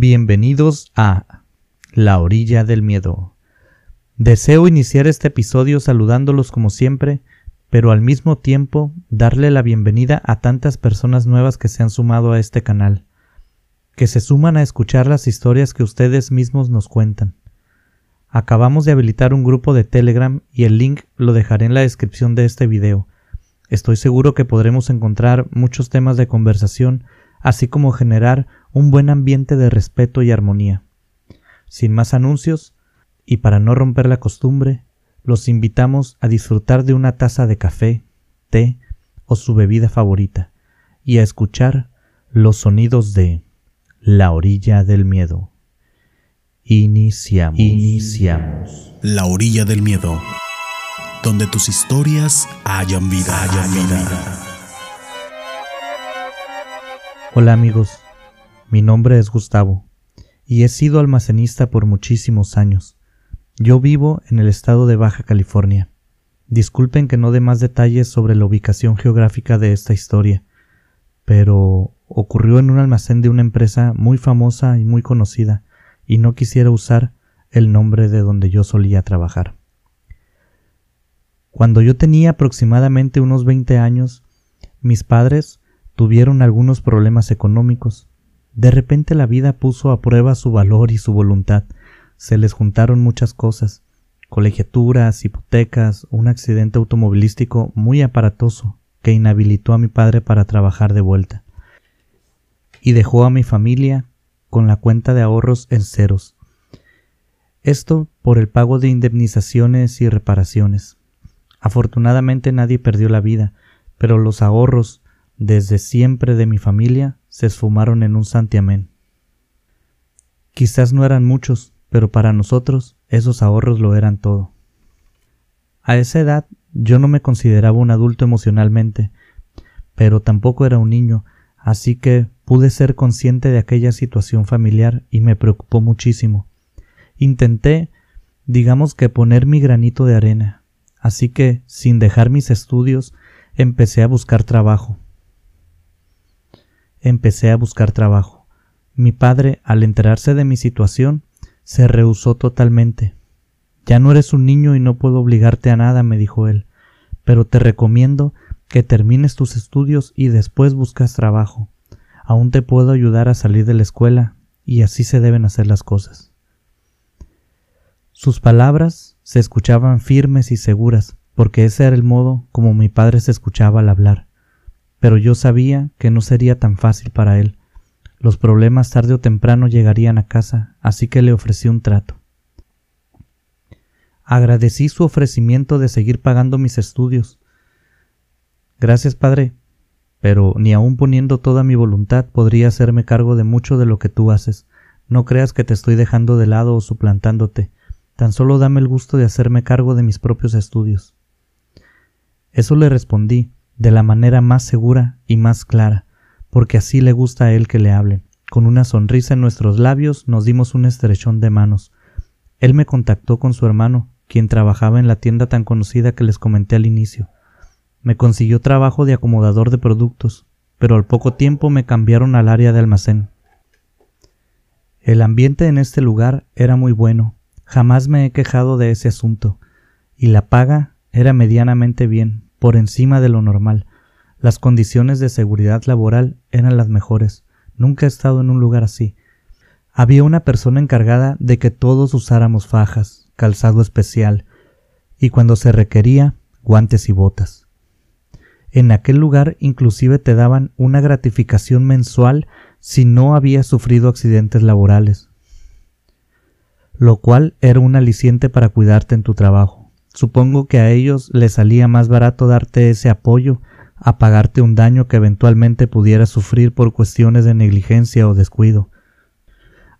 Bienvenidos a La Orilla del Miedo. Deseo iniciar este episodio saludándolos como siempre, pero al mismo tiempo darle la bienvenida a tantas personas nuevas que se han sumado a este canal, que se suman a escuchar las historias que ustedes mismos nos cuentan. Acabamos de habilitar un grupo de Telegram y el link lo dejaré en la descripción de este video. Estoy seguro que podremos encontrar muchos temas de conversación, así como generar un buen ambiente de respeto y armonía. Sin más anuncios, y para no romper la costumbre, los invitamos a disfrutar de una taza de café, té o su bebida favorita, y a escuchar los sonidos de La orilla del miedo. Iniciamos. Iniciamos. La orilla del miedo, donde tus historias hayan vida. Hayan vida. Hola amigos, mi nombre es Gustavo y he sido almacenista por muchísimos años. Yo vivo en el estado de Baja California. Disculpen que no dé más detalles sobre la ubicación geográfica de esta historia, pero ocurrió en un almacén de una empresa muy famosa y muy conocida, y no quisiera usar el nombre de donde yo solía trabajar. Cuando yo tenía aproximadamente unos 20 años, mis padres tuvieron algunos problemas económicos de repente la vida puso a prueba su valor y su voluntad. Se les juntaron muchas cosas, colegiaturas, hipotecas, un accidente automovilístico muy aparatoso que inhabilitó a mi padre para trabajar de vuelta. Y dejó a mi familia con la cuenta de ahorros en ceros. Esto por el pago de indemnizaciones y reparaciones. Afortunadamente nadie perdió la vida, pero los ahorros desde siempre de mi familia se esfumaron en un santiamén. Quizás no eran muchos, pero para nosotros esos ahorros lo eran todo. A esa edad yo no me consideraba un adulto emocionalmente, pero tampoco era un niño, así que pude ser consciente de aquella situación familiar y me preocupó muchísimo. Intenté, digamos que poner mi granito de arena, así que, sin dejar mis estudios, empecé a buscar trabajo empecé a buscar trabajo. Mi padre, al enterarse de mi situación, se rehusó totalmente. Ya no eres un niño y no puedo obligarte a nada, me dijo él, pero te recomiendo que termines tus estudios y después buscas trabajo. Aún te puedo ayudar a salir de la escuela, y así se deben hacer las cosas. Sus palabras se escuchaban firmes y seguras, porque ese era el modo como mi padre se escuchaba al hablar pero yo sabía que no sería tan fácil para él. Los problemas tarde o temprano llegarían a casa, así que le ofrecí un trato. Agradecí su ofrecimiento de seguir pagando mis estudios. Gracias, padre, pero ni aun poniendo toda mi voluntad podría hacerme cargo de mucho de lo que tú haces. No creas que te estoy dejando de lado o suplantándote. Tan solo dame el gusto de hacerme cargo de mis propios estudios. Eso le respondí, de la manera más segura y más clara, porque así le gusta a él que le hable. Con una sonrisa en nuestros labios nos dimos un estrechón de manos. Él me contactó con su hermano, quien trabajaba en la tienda tan conocida que les comenté al inicio. Me consiguió trabajo de acomodador de productos, pero al poco tiempo me cambiaron al área de almacén. El ambiente en este lugar era muy bueno, jamás me he quejado de ese asunto, y la paga era medianamente bien, por encima de lo normal. Las condiciones de seguridad laboral eran las mejores. Nunca he estado en un lugar así. Había una persona encargada de que todos usáramos fajas, calzado especial, y cuando se requería, guantes y botas. En aquel lugar inclusive te daban una gratificación mensual si no habías sufrido accidentes laborales, lo cual era un aliciente para cuidarte en tu trabajo. Supongo que a ellos les salía más barato darte ese apoyo a pagarte un daño que eventualmente pudieras sufrir por cuestiones de negligencia o descuido.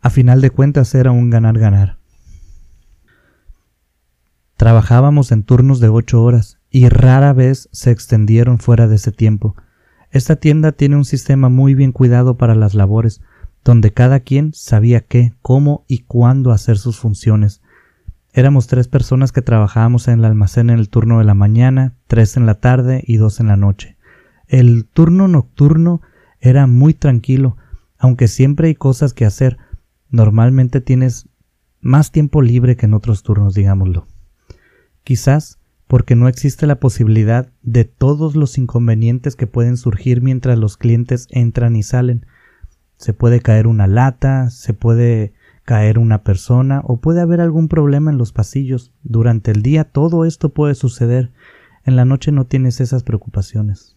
A final de cuentas era un ganar-ganar. Trabajábamos en turnos de ocho horas y rara vez se extendieron fuera de ese tiempo. Esta tienda tiene un sistema muy bien cuidado para las labores, donde cada quien sabía qué, cómo y cuándo hacer sus funciones, Éramos tres personas que trabajábamos en el almacén en el turno de la mañana, tres en la tarde y dos en la noche. El turno nocturno era muy tranquilo, aunque siempre hay cosas que hacer, normalmente tienes más tiempo libre que en otros turnos, digámoslo. Quizás porque no existe la posibilidad de todos los inconvenientes que pueden surgir mientras los clientes entran y salen. Se puede caer una lata, se puede caer una persona o puede haber algún problema en los pasillos. Durante el día todo esto puede suceder. En la noche no tienes esas preocupaciones.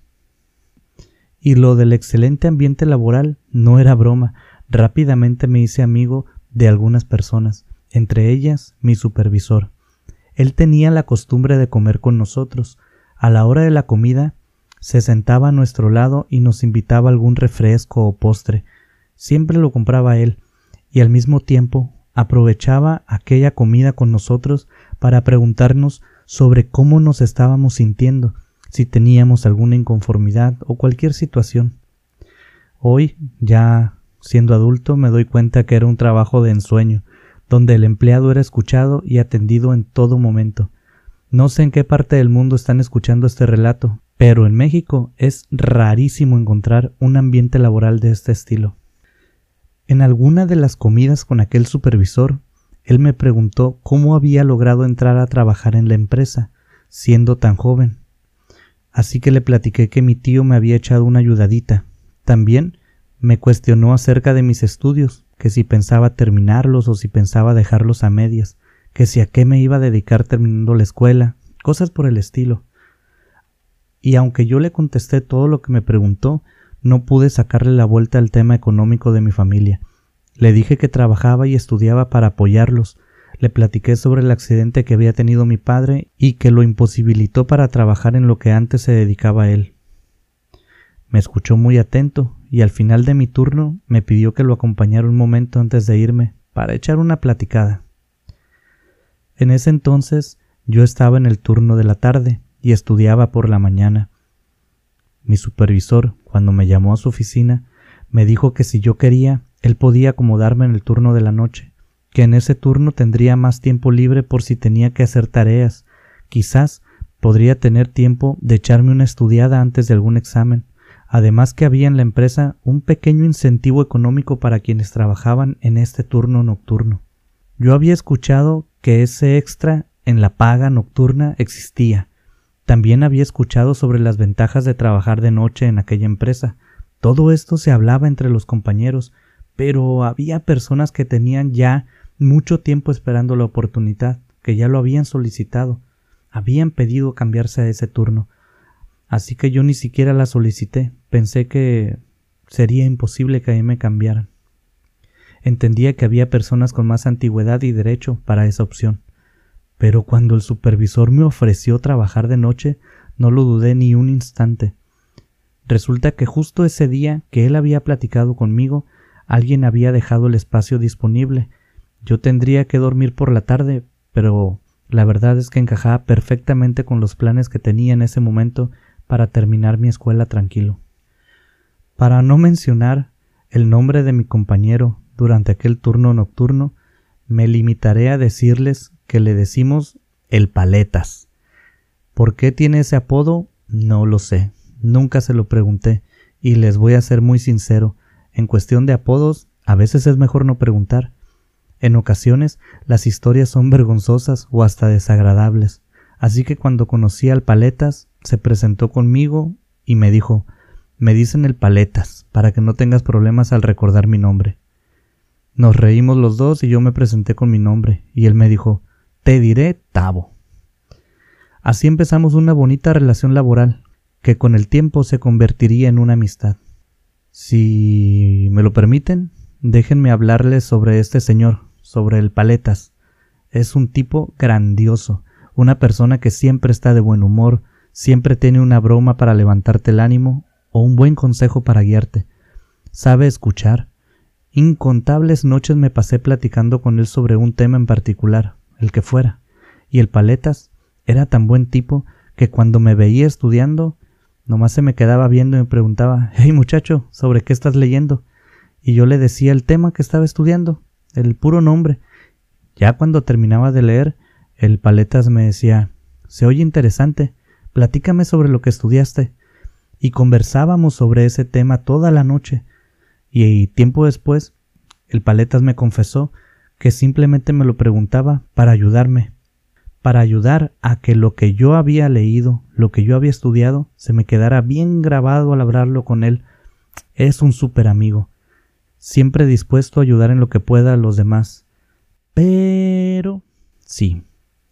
Y lo del excelente ambiente laboral no era broma. Rápidamente me hice amigo de algunas personas, entre ellas mi supervisor. Él tenía la costumbre de comer con nosotros. A la hora de la comida, se sentaba a nuestro lado y nos invitaba algún refresco o postre. Siempre lo compraba él, y al mismo tiempo aprovechaba aquella comida con nosotros para preguntarnos sobre cómo nos estábamos sintiendo, si teníamos alguna inconformidad o cualquier situación. Hoy, ya siendo adulto, me doy cuenta que era un trabajo de ensueño, donde el empleado era escuchado y atendido en todo momento. No sé en qué parte del mundo están escuchando este relato, pero en México es rarísimo encontrar un ambiente laboral de este estilo. En alguna de las comidas con aquel supervisor, él me preguntó cómo había logrado entrar a trabajar en la empresa, siendo tan joven. Así que le platiqué que mi tío me había echado una ayudadita. También me cuestionó acerca de mis estudios, que si pensaba terminarlos o si pensaba dejarlos a medias, que si a qué me iba a dedicar terminando la escuela, cosas por el estilo. Y aunque yo le contesté todo lo que me preguntó, no pude sacarle la vuelta al tema económico de mi familia. Le dije que trabajaba y estudiaba para apoyarlos, le platiqué sobre el accidente que había tenido mi padre y que lo imposibilitó para trabajar en lo que antes se dedicaba a él. Me escuchó muy atento y al final de mi turno me pidió que lo acompañara un momento antes de irme para echar una platicada. En ese entonces yo estaba en el turno de la tarde y estudiaba por la mañana. Mi supervisor, cuando me llamó a su oficina, me dijo que si yo quería, él podía acomodarme en el turno de la noche, que en ese turno tendría más tiempo libre por si tenía que hacer tareas, quizás podría tener tiempo de echarme una estudiada antes de algún examen, además que había en la empresa un pequeño incentivo económico para quienes trabajaban en este turno nocturno. Yo había escuchado que ese extra en la paga nocturna existía. También había escuchado sobre las ventajas de trabajar de noche en aquella empresa. Todo esto se hablaba entre los compañeros, pero había personas que tenían ya mucho tiempo esperando la oportunidad, que ya lo habían solicitado, habían pedido cambiarse a ese turno, Así que yo ni siquiera la solicité. Pensé que sería imposible que a mí me cambiaran. Entendía que había personas con más antigüedad y derecho para esa opción. Pero cuando el supervisor me ofreció trabajar de noche, no lo dudé ni un instante. Resulta que justo ese día que él había platicado conmigo, alguien había dejado el espacio disponible. Yo tendría que dormir por la tarde, pero la verdad es que encajaba perfectamente con los planes que tenía en ese momento para terminar mi escuela tranquilo. Para no mencionar el nombre de mi compañero durante aquel turno nocturno, me limitaré a decirles que le decimos el paletas. ¿Por qué tiene ese apodo? No lo sé, nunca se lo pregunté, y les voy a ser muy sincero, en cuestión de apodos, a veces es mejor no preguntar. En ocasiones las historias son vergonzosas o hasta desagradables, así que cuando conocí al paletas se presentó conmigo y me dijo me dicen el paletas, para que no tengas problemas al recordar mi nombre. Nos reímos los dos y yo me presenté con mi nombre, y él me dijo te diré Tavo. Así empezamos una bonita relación laboral, que con el tiempo se convertiría en una amistad. Si me lo permiten, déjenme hablarles sobre este señor, sobre el Paletas. Es un tipo grandioso, una persona que siempre está de buen humor, Siempre tiene una broma para levantarte el ánimo o un buen consejo para guiarte. Sabe escuchar. Incontables noches me pasé platicando con él sobre un tema en particular, el que fuera, y el paletas era tan buen tipo que cuando me veía estudiando, nomás se me quedaba viendo y me preguntaba, hey muchacho, ¿sobre qué estás leyendo? Y yo le decía el tema que estaba estudiando, el puro nombre. Ya cuando terminaba de leer, el paletas me decía, se oye interesante, platícame sobre lo que estudiaste. Y conversábamos sobre ese tema toda la noche. Y tiempo después, el paletas me confesó que simplemente me lo preguntaba para ayudarme, para ayudar a que lo que yo había leído, lo que yo había estudiado, se me quedara bien grabado al hablarlo con él. Es un súper amigo, siempre dispuesto a ayudar en lo que pueda a los demás. Pero... sí,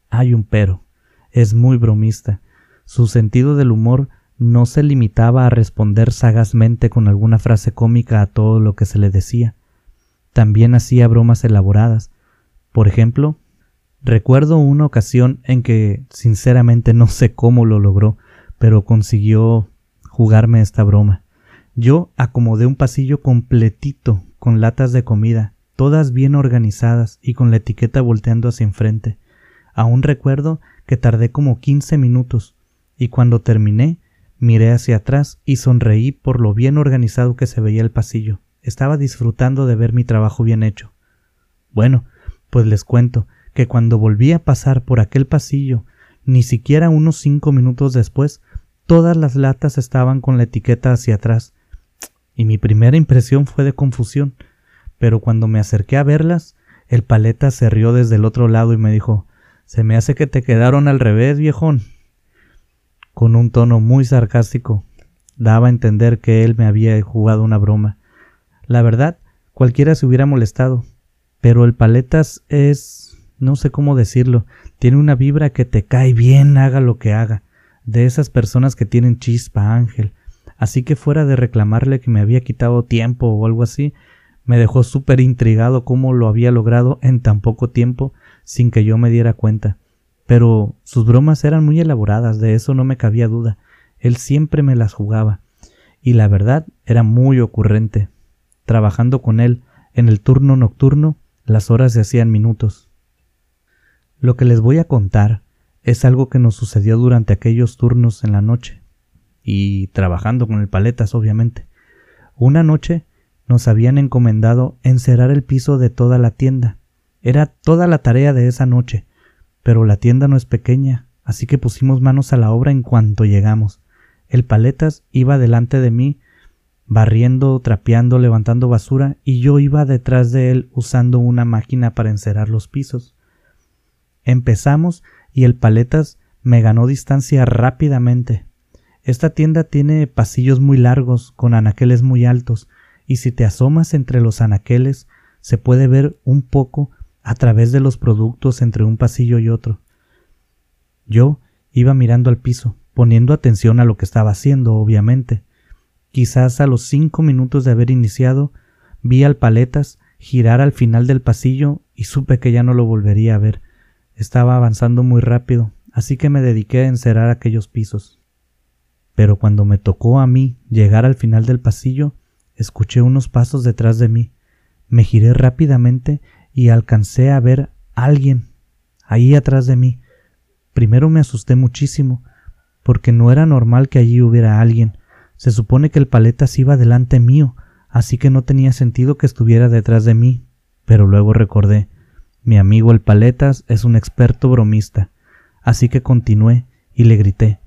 hay un pero. Es muy bromista. Su sentido del humor no se limitaba a responder sagazmente con alguna frase cómica a todo lo que se le decía. También hacía bromas elaboradas. Por ejemplo, recuerdo una ocasión en que sinceramente no sé cómo lo logró, pero consiguió jugarme esta broma. Yo acomodé un pasillo completito con latas de comida, todas bien organizadas y con la etiqueta volteando hacia enfrente. Aún recuerdo que tardé como quince minutos, y cuando terminé miré hacia atrás y sonreí por lo bien organizado que se veía el pasillo. Estaba disfrutando de ver mi trabajo bien hecho. Bueno, pues les cuento que cuando volví a pasar por aquel pasillo, ni siquiera unos cinco minutos después, todas las latas estaban con la etiqueta hacia atrás, y mi primera impresión fue de confusión, pero cuando me acerqué a verlas, el paleta se rió desde el otro lado y me dijo Se me hace que te quedaron al revés, viejón. Con un tono muy sarcástico, daba a entender que él me había jugado una broma. La verdad, cualquiera se hubiera molestado, pero el paletas es no sé cómo decirlo, tiene una vibra que te cae bien haga lo que haga, de esas personas que tienen chispa, Ángel. Así que fuera de reclamarle que me había quitado tiempo o algo así, me dejó súper intrigado cómo lo había logrado en tan poco tiempo sin que yo me diera cuenta. Pero sus bromas eran muy elaboradas, de eso no me cabía duda. Él siempre me las jugaba. Y la verdad era muy ocurrente. Trabajando con él en el turno nocturno, las horas se hacían minutos. Lo que les voy a contar es algo que nos sucedió durante aquellos turnos en la noche, y trabajando con el paletas, obviamente. Una noche nos habían encomendado encerar el piso de toda la tienda. Era toda la tarea de esa noche, pero la tienda no es pequeña, así que pusimos manos a la obra en cuanto llegamos. El paletas iba delante de mí barriendo, trapeando, levantando basura, y yo iba detrás de él usando una máquina para encerar los pisos. Empezamos y el paletas me ganó distancia rápidamente. Esta tienda tiene pasillos muy largos, con anaqueles muy altos, y si te asomas entre los anaqueles, se puede ver un poco a través de los productos entre un pasillo y otro. Yo iba mirando al piso, poniendo atención a lo que estaba haciendo, obviamente. Quizás a los cinco minutos de haber iniciado, vi al paletas girar al final del pasillo y supe que ya no lo volvería a ver. Estaba avanzando muy rápido, así que me dediqué a encerar aquellos pisos. Pero cuando me tocó a mí llegar al final del pasillo, escuché unos pasos detrás de mí. Me giré rápidamente y alcancé a ver a alguien ahí atrás de mí. Primero me asusté muchísimo, porque no era normal que allí hubiera alguien. Se supone que el paletas iba delante mío, así que no tenía sentido que estuviera detrás de mí. Pero luego recordé, mi amigo el paletas es un experto bromista, así que continué y le grité,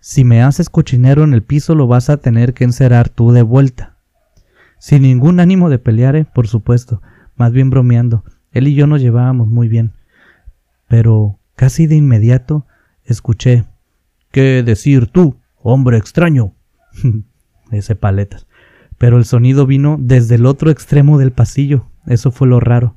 si me haces cochinero en el piso lo vas a tener que encerar tú de vuelta. Sin ningún ánimo de pelear, ¿eh? por supuesto, más bien bromeando. Él y yo nos llevábamos muy bien. Pero casi de inmediato escuché ¿Qué decir tú, hombre extraño? ese paletas. Pero el sonido vino desde el otro extremo del pasillo. Eso fue lo raro.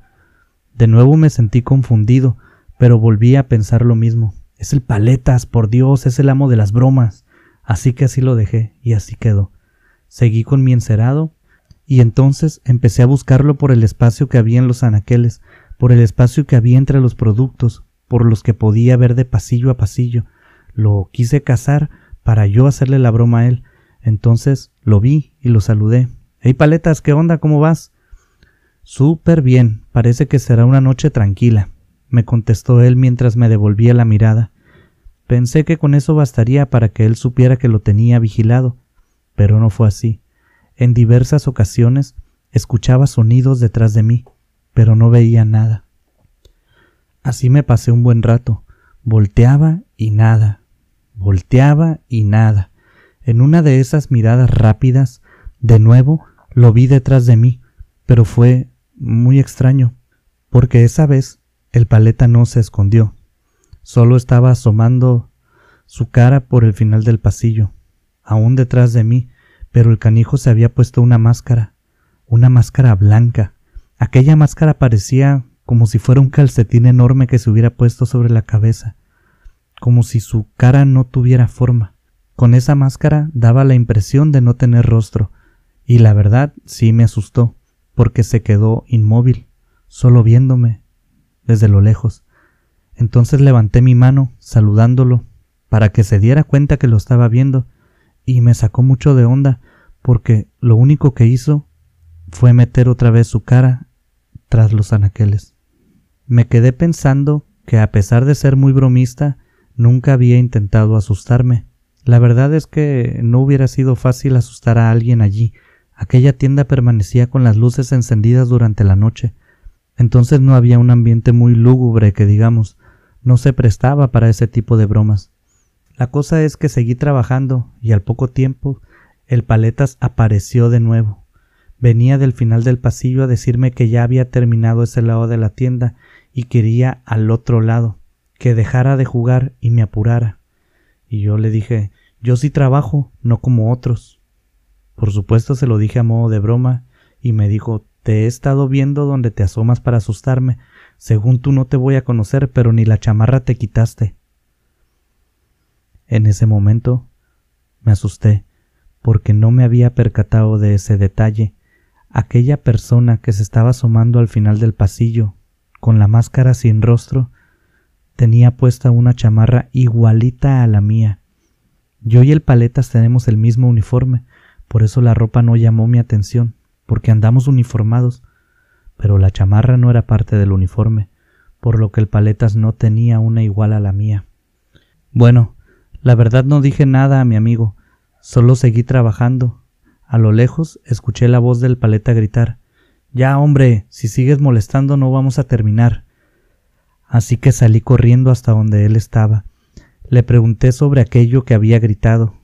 De nuevo me sentí confundido, pero volví a pensar lo mismo. Es el paletas, por Dios, es el amo de las bromas. Así que así lo dejé, y así quedó. Seguí con mi encerado, y entonces empecé a buscarlo por el espacio que había en los anaqueles, por el espacio que había entre los productos, por los que podía ver de pasillo a pasillo. Lo quise cazar para yo hacerle la broma a él, entonces lo vi y lo saludé. Hey paletas, ¿qué onda? ¿Cómo vas? Súper bien, parece que será una noche tranquila, me contestó él mientras me devolvía la mirada. Pensé que con eso bastaría para que él supiera que lo tenía vigilado, pero no fue así. En diversas ocasiones escuchaba sonidos detrás de mí, pero no veía nada. Así me pasé un buen rato, volteaba y nada, volteaba y nada. En una de esas miradas rápidas, de nuevo lo vi detrás de mí, pero fue muy extraño, porque esa vez el paleta no se escondió, solo estaba asomando su cara por el final del pasillo, aún detrás de mí, pero el canijo se había puesto una máscara, una máscara blanca. Aquella máscara parecía como si fuera un calcetín enorme que se hubiera puesto sobre la cabeza, como si su cara no tuviera forma. Con esa máscara daba la impresión de no tener rostro, y la verdad sí me asustó, porque se quedó inmóvil, solo viéndome desde lo lejos. Entonces levanté mi mano, saludándolo, para que se diera cuenta que lo estaba viendo, y me sacó mucho de onda, porque lo único que hizo fue meter otra vez su cara tras los anaqueles. Me quedé pensando que a pesar de ser muy bromista, nunca había intentado asustarme. La verdad es que no hubiera sido fácil asustar a alguien allí. Aquella tienda permanecía con las luces encendidas durante la noche. Entonces no había un ambiente muy lúgubre que digamos, no se prestaba para ese tipo de bromas. La cosa es que seguí trabajando y al poco tiempo el paletas apareció de nuevo. Venía del final del pasillo a decirme que ya había terminado ese lado de la tienda y quería al otro lado, que dejara de jugar y me apurara. Y yo le dije yo sí trabajo, no como otros. Por supuesto se lo dije a modo de broma, y me dijo te he estado viendo donde te asomas para asustarme. Según tú no te voy a conocer, pero ni la chamarra te quitaste. En ese momento me asusté, porque no me había percatado de ese detalle. Aquella persona que se estaba asomando al final del pasillo, con la máscara sin rostro, tenía puesta una chamarra igualita a la mía. Yo y el paletas tenemos el mismo uniforme, por eso la ropa no llamó mi atención, porque andamos uniformados, pero la chamarra no era parte del uniforme, por lo que el paletas no tenía una igual a la mía. Bueno, la verdad no dije nada a mi amigo, solo seguí trabajando. A lo lejos escuché la voz del paleta gritar Ya, hombre, si sigues molestando no vamos a terminar. Así que salí corriendo hasta donde él estaba. Le pregunté sobre aquello que había gritado.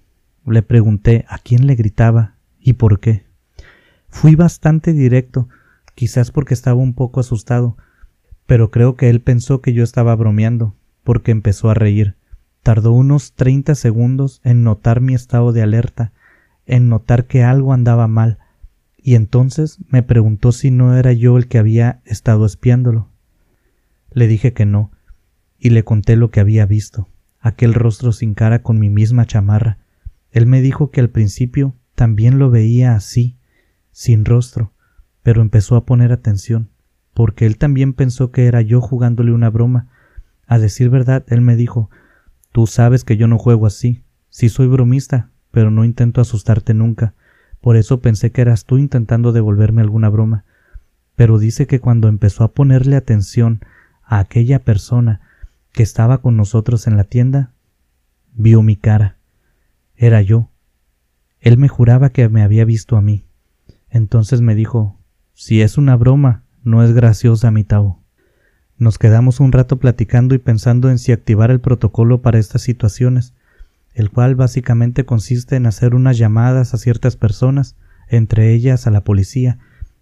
Le pregunté a quién le gritaba y por qué. Fui bastante directo, quizás porque estaba un poco asustado, pero creo que él pensó que yo estaba bromeando, porque empezó a reír. Tardó unos treinta segundos en notar mi estado de alerta, en notar que algo andaba mal, y entonces me preguntó si no era yo el que había estado espiándolo. Le dije que no, y le conté lo que había visto, aquel rostro sin cara con mi misma chamarra. Él me dijo que al principio también lo veía así, sin rostro, pero empezó a poner atención, porque él también pensó que era yo jugándole una broma. A decir verdad, él me dijo Tú sabes que yo no juego así. Sí soy bromista, pero no intento asustarte nunca. Por eso pensé que eras tú intentando devolverme alguna broma. Pero dice que cuando empezó a ponerle atención a aquella persona que estaba con nosotros en la tienda, vio mi cara. Era yo. Él me juraba que me había visto a mí. Entonces me dijo, si es una broma, no es graciosa, mi Tao. Nos quedamos un rato platicando y pensando en si activar el protocolo para estas situaciones, el cual básicamente consiste en hacer unas llamadas a ciertas personas, entre ellas a la policía.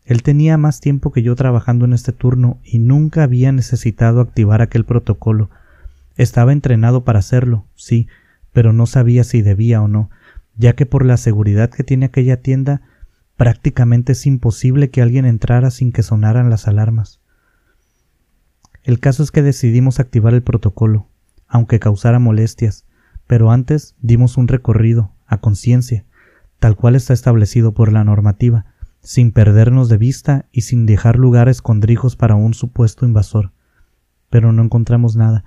Él tenía más tiempo que yo trabajando en este turno y nunca había necesitado activar aquel protocolo. Estaba entrenado para hacerlo, sí, pero no sabía si debía o no, ya que por la seguridad que tiene aquella tienda prácticamente es imposible que alguien entrara sin que sonaran las alarmas. El caso es que decidimos activar el protocolo, aunque causara molestias, pero antes dimos un recorrido, a conciencia, tal cual está establecido por la normativa, sin perdernos de vista y sin dejar lugar escondrijos para un supuesto invasor. Pero no encontramos nada.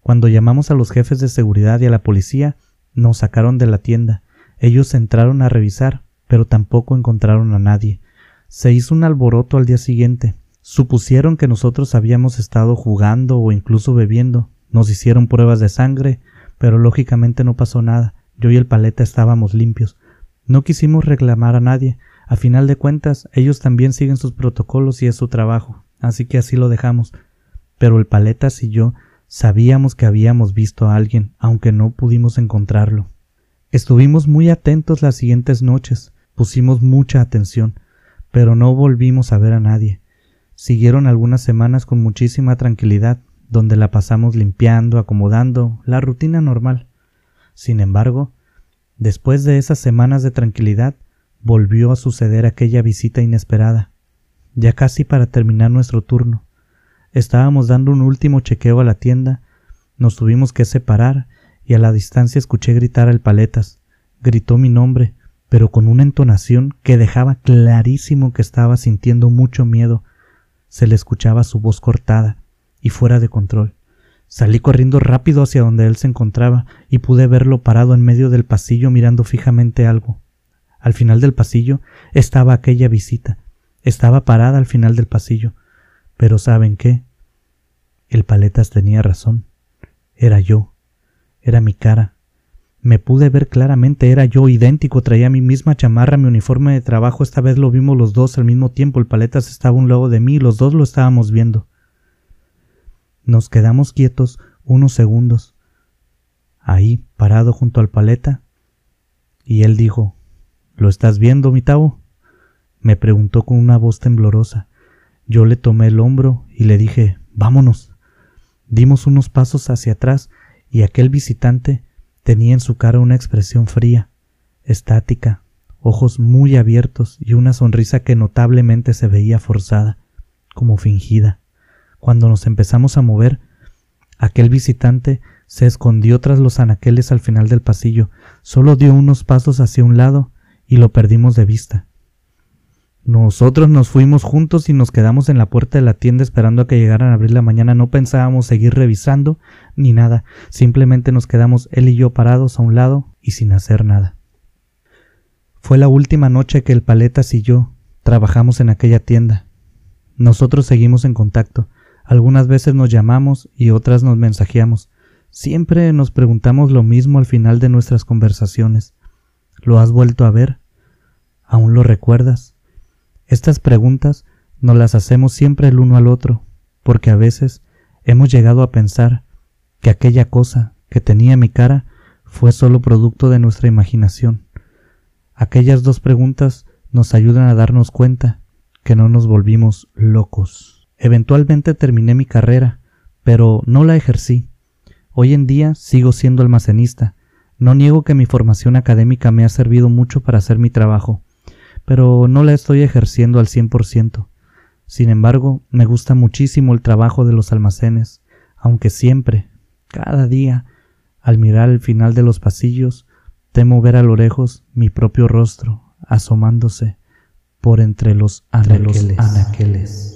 Cuando llamamos a los jefes de seguridad y a la policía, nos sacaron de la tienda. Ellos entraron a revisar, pero tampoco encontraron a nadie. Se hizo un alboroto al día siguiente, Supusieron que nosotros habíamos estado jugando o incluso bebiendo. Nos hicieron pruebas de sangre, pero lógicamente no pasó nada. Yo y el paleta estábamos limpios. No quisimos reclamar a nadie. A final de cuentas, ellos también siguen sus protocolos y es su trabajo. Así que así lo dejamos. Pero el paletas y yo sabíamos que habíamos visto a alguien, aunque no pudimos encontrarlo. Estuvimos muy atentos las siguientes noches, pusimos mucha atención, pero no volvimos a ver a nadie. Siguieron algunas semanas con muchísima tranquilidad, donde la pasamos limpiando, acomodando, la rutina normal. Sin embargo, después de esas semanas de tranquilidad, volvió a suceder aquella visita inesperada, ya casi para terminar nuestro turno. Estábamos dando un último chequeo a la tienda, nos tuvimos que separar y a la distancia escuché gritar al paletas. Gritó mi nombre, pero con una entonación que dejaba clarísimo que estaba sintiendo mucho miedo. Se le escuchaba su voz cortada y fuera de control. Salí corriendo rápido hacia donde él se encontraba y pude verlo parado en medio del pasillo mirando fijamente algo. Al final del pasillo estaba aquella visita. Estaba parada al final del pasillo. Pero ¿saben qué? El paletas tenía razón. Era yo. Era mi cara. Me pude ver claramente, era yo idéntico, traía mi misma chamarra, mi uniforme de trabajo, esta vez lo vimos los dos al mismo tiempo, el paletas estaba a un lado de mí, los dos lo estábamos viendo. Nos quedamos quietos unos segundos, ahí, parado junto al paleta, y él dijo, ¿Lo estás viendo, mi tavo? Me preguntó con una voz temblorosa. Yo le tomé el hombro y le dije, vámonos. Dimos unos pasos hacia atrás y aquel visitante tenía en su cara una expresión fría, estática, ojos muy abiertos y una sonrisa que notablemente se veía forzada, como fingida. Cuando nos empezamos a mover, aquel visitante se escondió tras los anaqueles al final del pasillo, solo dio unos pasos hacia un lado y lo perdimos de vista. Nosotros nos fuimos juntos y nos quedamos en la puerta de la tienda esperando a que llegaran a abrir la mañana. No pensábamos seguir revisando ni nada. Simplemente nos quedamos él y yo parados a un lado y sin hacer nada. Fue la última noche que el Paletas y yo trabajamos en aquella tienda. Nosotros seguimos en contacto. Algunas veces nos llamamos y otras nos mensajeamos. Siempre nos preguntamos lo mismo al final de nuestras conversaciones. ¿Lo has vuelto a ver? ¿Aún lo recuerdas? Estas preguntas nos las hacemos siempre el uno al otro, porque a veces hemos llegado a pensar que aquella cosa que tenía mi cara fue solo producto de nuestra imaginación. Aquellas dos preguntas nos ayudan a darnos cuenta que no nos volvimos locos. Eventualmente terminé mi carrera, pero no la ejercí. Hoy en día sigo siendo almacenista. No niego que mi formación académica me ha servido mucho para hacer mi trabajo, pero no la estoy ejerciendo al cien por ciento. Sin embargo, me gusta muchísimo el trabajo de los almacenes, aunque siempre, cada día, al mirar el final de los pasillos, temo ver a lo lejos mi propio rostro asomándose por entre los anaqueles.